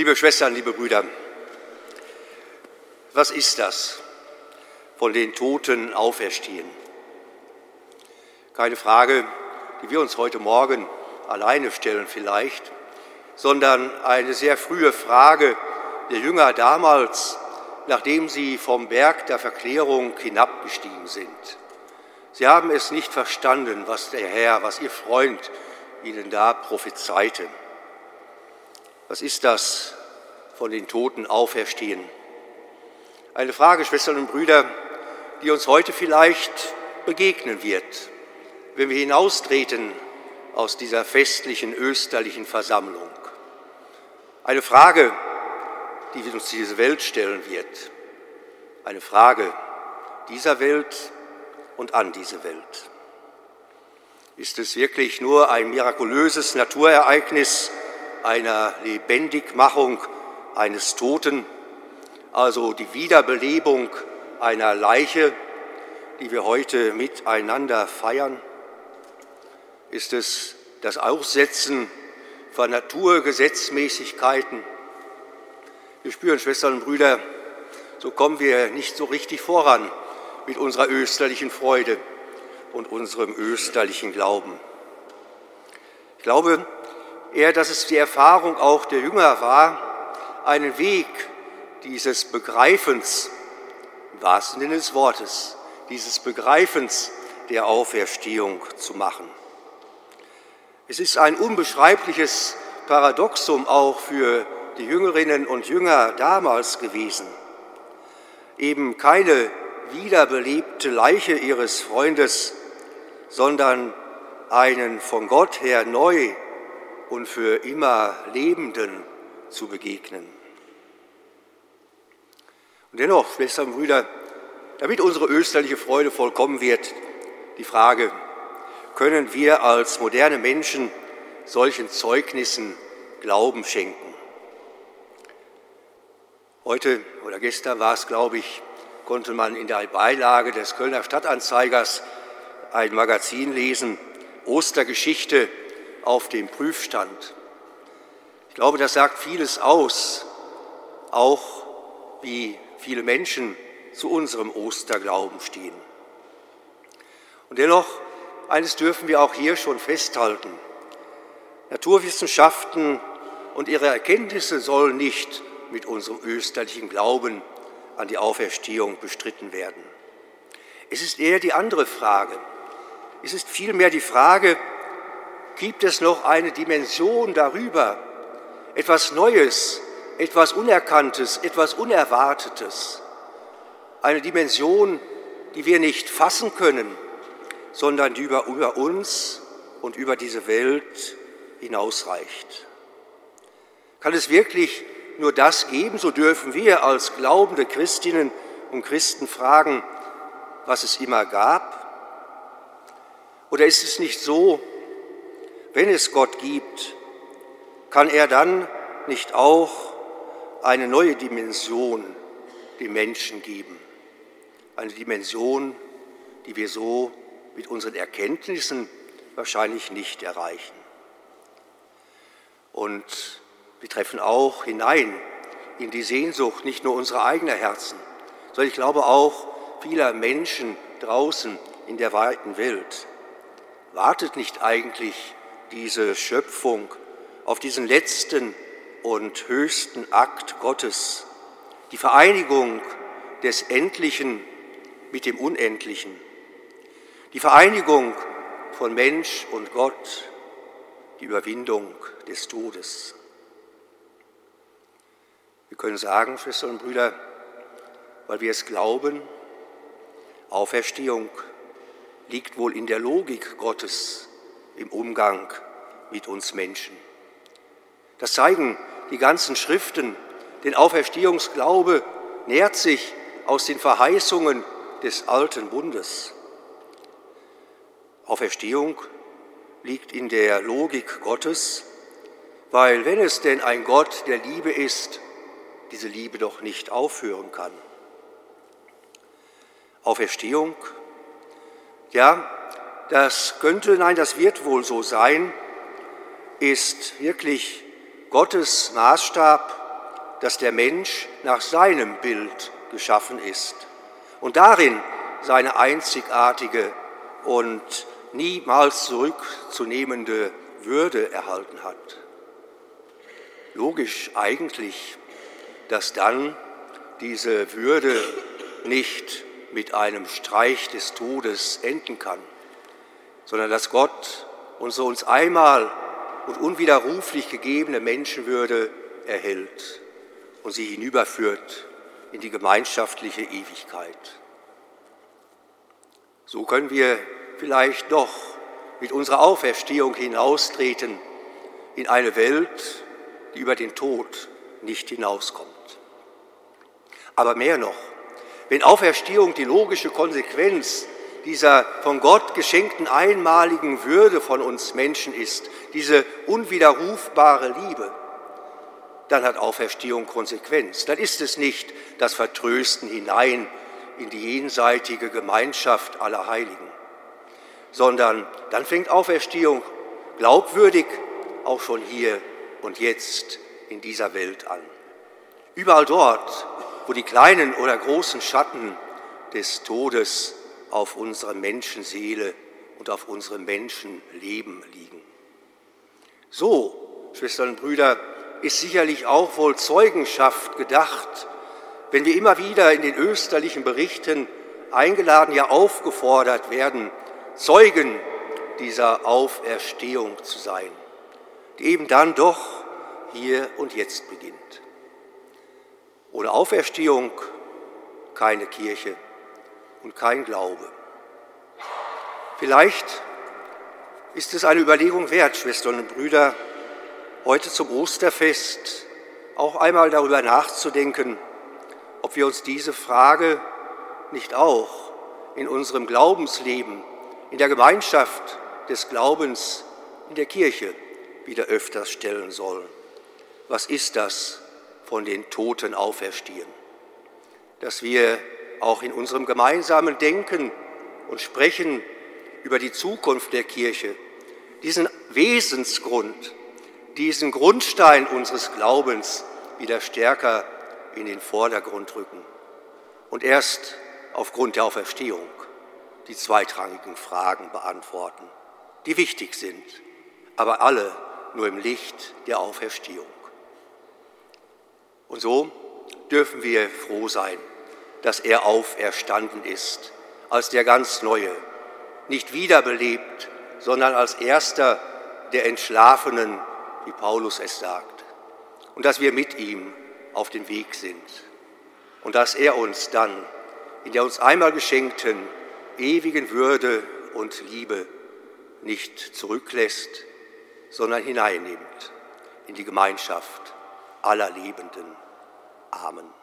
Liebe Schwestern, liebe Brüder, was ist das? Von den Toten auferstehen. Keine Frage, die wir uns heute Morgen alleine stellen vielleicht, sondern eine sehr frühe Frage der Jünger damals, nachdem sie vom Berg der Verklärung hinabgestiegen sind. Sie haben es nicht verstanden, was der Herr, was ihr Freund ihnen da prophezeite. Was ist das von den Toten auferstehen? Eine Frage, Schwestern und Brüder, die uns heute vielleicht begegnen wird, wenn wir hinaustreten aus dieser festlichen österlichen Versammlung. Eine Frage, die uns diese Welt stellen wird. Eine Frage dieser Welt und an diese Welt. Ist es wirklich nur ein mirakulöses Naturereignis einer Lebendigmachung eines Toten, also die Wiederbelebung einer Leiche, die wir heute miteinander feiern? Ist es das Aussetzen von Naturgesetzmäßigkeiten? Wir spüren, Schwestern und Brüder, so kommen wir nicht so richtig voran mit unserer österlichen Freude und unserem österlichen Glauben. Ich glaube eher, dass es die Erfahrung auch der Jünger war, einen Weg dieses Begreifens, im wahrsten Sinne des Wortes, dieses Begreifens der Auferstehung zu machen. Es ist ein unbeschreibliches Paradoxum auch für die Jüngerinnen und Jünger damals gewesen. Eben keine wiederbelebte Leiche ihres Freundes, sondern einen von Gott her neu und für immer Lebenden zu begegnen. Und dennoch, Schwestern und Brüder, damit unsere österliche Freude vollkommen wird, die Frage, können wir als moderne Menschen solchen Zeugnissen Glauben schenken? Heute oder gestern war es, glaube ich, konnte man in der Beilage des Kölner Stadtanzeigers ein Magazin lesen, Ostergeschichte auf dem Prüfstand. Ich glaube, das sagt vieles aus, auch wie viele Menschen zu unserem Osterglauben stehen. Und dennoch, eines dürfen wir auch hier schon festhalten. Naturwissenschaften und ihre Erkenntnisse sollen nicht mit unserem österlichen Glauben an die Auferstehung bestritten werden. Es ist eher die andere Frage. Es ist vielmehr die Frage, gibt es noch eine Dimension darüber, etwas Neues, etwas Unerkanntes, etwas Unerwartetes, eine Dimension, die wir nicht fassen können, sondern die über, über uns und über diese Welt hinausreicht. Kann es wirklich nur das geben, so dürfen wir als glaubende Christinnen und Christen fragen, was es immer gab? Oder ist es nicht so, wenn es Gott gibt, kann er dann nicht auch eine neue Dimension dem Menschen geben? Eine Dimension, die wir so mit unseren Erkenntnissen wahrscheinlich nicht erreichen. Und wir treffen auch hinein in die Sehnsucht nicht nur unserer eigenen Herzen, sondern ich glaube auch vieler Menschen draußen in der weiten Welt. Wartet nicht eigentlich diese Schöpfung auf diesen letzten und höchsten Akt Gottes, die Vereinigung des Endlichen mit dem Unendlichen, die Vereinigung von Mensch und Gott, die Überwindung des Todes. Wir können sagen, Schwestern und Brüder, weil wir es glauben, Auferstehung liegt wohl in der Logik Gottes im Umgang mit uns Menschen. Das zeigen die ganzen Schriften, denn Auferstehungsglaube nährt sich aus den Verheißungen des alten Bundes. Auferstehung liegt in der Logik Gottes, weil wenn es denn ein Gott der Liebe ist, diese Liebe doch nicht aufhören kann. Auferstehung, ja, das könnte, nein, das wird wohl so sein, ist wirklich Gottes Maßstab dass der Mensch nach seinem Bild geschaffen ist und darin seine einzigartige und niemals zurückzunehmende Würde erhalten hat. Logisch eigentlich, dass dann diese Würde nicht mit einem Streich des Todes enden kann, sondern dass Gott unsere uns einmal und unwiderruflich gegebene Menschenwürde erhält und sie hinüberführt in die gemeinschaftliche Ewigkeit. So können wir vielleicht doch mit unserer Auferstehung hinaustreten in eine Welt, die über den Tod nicht hinauskommt. Aber mehr noch, wenn Auferstehung die logische Konsequenz dieser von Gott geschenkten einmaligen Würde von uns Menschen ist, diese unwiderrufbare Liebe, dann hat Auferstehung Konsequenz. Dann ist es nicht das Vertrösten hinein in die jenseitige Gemeinschaft aller Heiligen, sondern dann fängt Auferstehung glaubwürdig auch schon hier und jetzt in dieser Welt an. Überall dort, wo die kleinen oder großen Schatten des Todes auf unsere Menschenseele und auf unserem Menschenleben liegen. So, Schwestern und Brüder, ist sicherlich auch wohl Zeugenschaft gedacht, wenn wir immer wieder in den österlichen Berichten eingeladen, ja aufgefordert werden, Zeugen dieser Auferstehung zu sein, die eben dann doch hier und jetzt beginnt. Ohne Auferstehung keine Kirche und kein Glaube. Vielleicht ist es eine Überlegung wert, Schwestern und Brüder, heute zum Osterfest auch einmal darüber nachzudenken, ob wir uns diese Frage nicht auch in unserem Glaubensleben, in der Gemeinschaft des Glaubens, in der Kirche wieder öfters stellen sollen. Was ist das von den Toten auferstehen? Dass wir auch in unserem gemeinsamen Denken und Sprechen über die Zukunft der Kirche diesen Wesensgrund, diesen Grundstein unseres Glaubens wieder stärker in den Vordergrund rücken und erst aufgrund der Auferstehung die zweitrangigen Fragen beantworten, die wichtig sind, aber alle nur im Licht der Auferstehung. Und so dürfen wir froh sein, dass er auferstanden ist, als der ganz Neue, nicht wiederbelebt, sondern als erster der Entschlafenen, wie Paulus es sagt, und dass wir mit ihm auf dem Weg sind und dass er uns dann in der uns einmal geschenkten ewigen Würde und Liebe nicht zurücklässt, sondern hineinnimmt in die Gemeinschaft aller Lebenden. Amen.